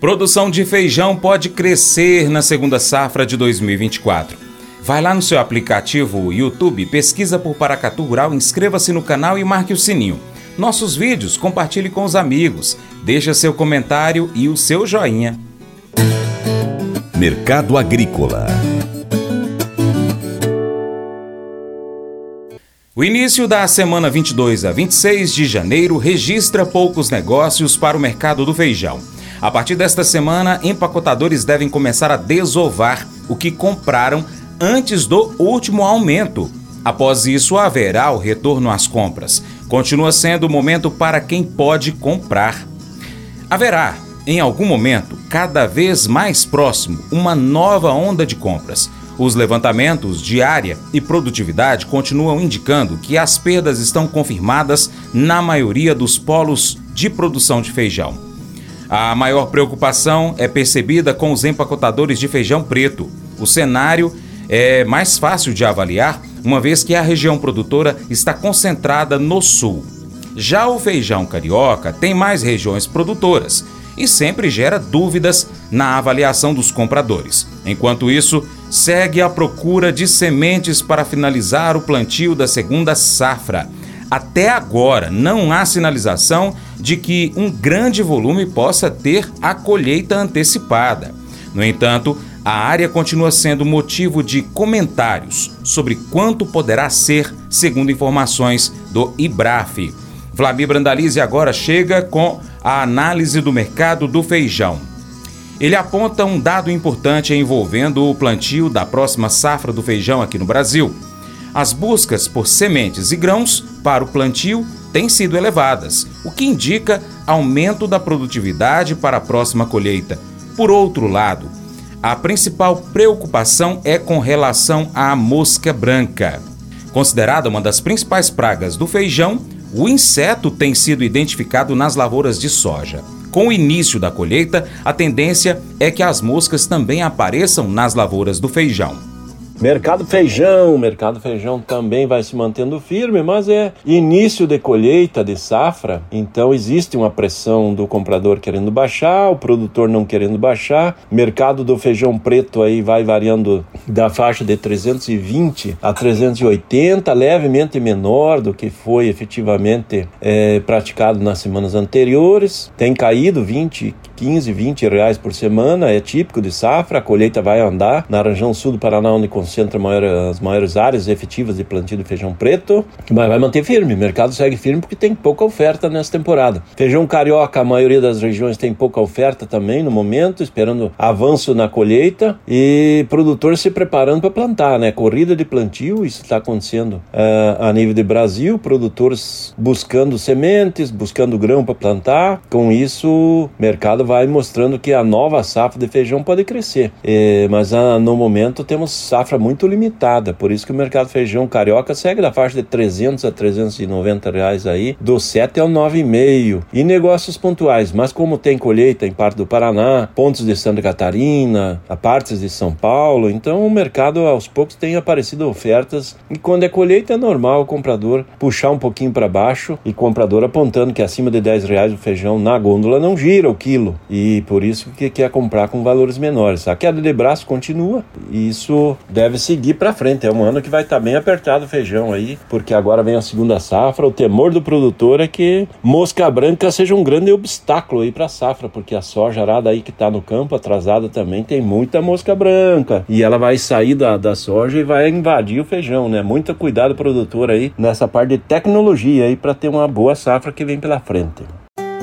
Produção de feijão pode crescer na segunda safra de 2024. Vai lá no seu aplicativo YouTube, pesquisa por Paracatu Rural, inscreva-se no canal e marque o sininho. Nossos vídeos, compartilhe com os amigos, deixa seu comentário e o seu joinha. Mercado Agrícola O início da semana 22 a 26 de janeiro registra poucos negócios para o mercado do feijão. A partir desta semana, empacotadores devem começar a desovar o que compraram antes do último aumento. Após isso, haverá o retorno às compras. Continua sendo o momento para quem pode comprar. Haverá, em algum momento, cada vez mais próximo, uma nova onda de compras. Os levantamentos de área e produtividade continuam indicando que as perdas estão confirmadas na maioria dos polos de produção de feijão. A maior preocupação é percebida com os empacotadores de feijão preto. O cenário é mais fácil de avaliar, uma vez que a região produtora está concentrada no sul. Já o feijão carioca tem mais regiões produtoras e sempre gera dúvidas na avaliação dos compradores. Enquanto isso, segue a procura de sementes para finalizar o plantio da segunda safra. Até agora, não há sinalização de que um grande volume possa ter a colheita antecipada. No entanto, a área continua sendo motivo de comentários sobre quanto poderá ser, segundo informações do IBRAF. Flamir Brandalize agora chega com a análise do mercado do feijão. Ele aponta um dado importante envolvendo o plantio da próxima safra do feijão aqui no Brasil. As buscas por sementes e grãos para o plantio têm sido elevadas, o que indica aumento da produtividade para a próxima colheita. Por outro lado, a principal preocupação é com relação à mosca branca. Considerada uma das principais pragas do feijão, o inseto tem sido identificado nas lavouras de soja. Com o início da colheita, a tendência é que as moscas também apareçam nas lavouras do feijão. Mercado feijão, mercado feijão também vai se mantendo firme, mas é início de colheita de safra, então existe uma pressão do comprador querendo baixar, o produtor não querendo baixar. Mercado do feijão preto aí vai variando da faixa de 320 a 380, levemente menor do que foi efetivamente é, praticado nas semanas anteriores. Tem caído 20, 15, 20 reais por semana, é típico de safra, a colheita vai andar. Na região sul do Paraná, onde concentra maior, as maiores áreas efetivas de plantio de feijão preto, mas vai manter firme. O mercado segue firme porque tem pouca oferta nessa temporada. Feijão carioca, a maioria das regiões tem pouca oferta também no momento, esperando avanço na colheita e produtor se preparando para plantar, né? Corrida de plantio, isso está acontecendo uh, a nível de Brasil, produtores buscando sementes, buscando grão para plantar. Com isso, o mercado vai mostrando que a nova safra de feijão pode crescer. É, mas uh, no momento temos safra muito limitada, por isso que o mercado feijão carioca segue da faixa de 300 a 390 reais aí, do 7 ao 9,5. E negócios pontuais, mas como tem colheita em parte do Paraná, pontos de Santa Catarina, a partes de São Paulo, então o mercado aos poucos tem aparecido ofertas e quando é colheita é normal o comprador puxar um pouquinho para baixo e comprador apontando que acima de 10 reais o feijão na gôndola não gira o quilo e por isso que quer comprar com valores menores. A queda de braço continua e isso deve seguir para frente. É um ano que vai estar tá bem apertado o feijão aí, porque agora vem a segunda safra. O temor do produtor é que mosca branca seja um grande obstáculo aí para a safra, porque a soja arada aí que está no campo atrasada também tem muita mosca branca e ela vai sair da, da soja e vai invadir o feijão, né? Muito cuidado produtor aí nessa parte de tecnologia aí para ter uma boa safra que vem pela frente.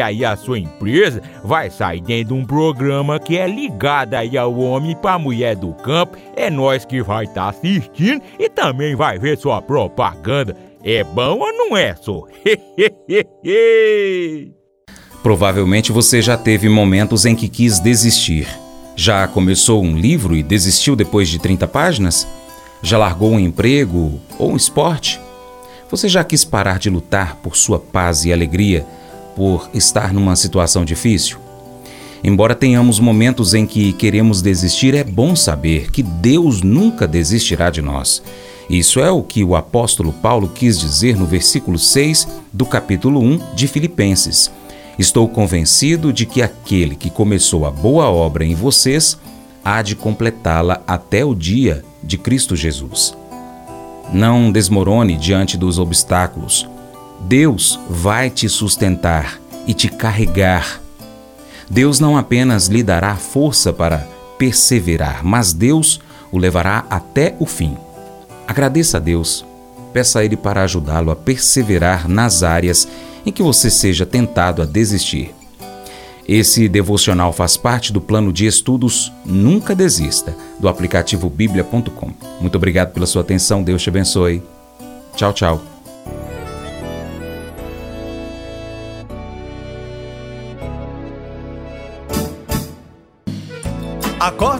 aí a sua empresa vai sair dentro de um programa que é ligado aí ao homem para mulher do campo. É nós que vai estar tá assistindo e também vai ver sua propaganda. É bom ou não é, só? Provavelmente você já teve momentos em que quis desistir. Já começou um livro e desistiu depois de 30 páginas? Já largou um emprego ou um esporte? Você já quis parar de lutar por sua paz e alegria por estar numa situação difícil? Embora tenhamos momentos em que queremos desistir, é bom saber que Deus nunca desistirá de nós. Isso é o que o apóstolo Paulo quis dizer no versículo 6 do capítulo 1 de Filipenses. Estou convencido de que aquele que começou a boa obra em vocês há de completá-la até o dia de Cristo Jesus. Não desmorone diante dos obstáculos. Deus vai te sustentar e te carregar. Deus não apenas lhe dará força para perseverar, mas Deus o levará até o fim. Agradeça a Deus. Peça a Ele para ajudá-lo a perseverar nas áreas em que você seja tentado a desistir. Esse devocional faz parte do plano de estudos Nunca Desista, do aplicativo bíblia.com. Muito obrigado pela sua atenção, Deus te abençoe. Tchau, tchau.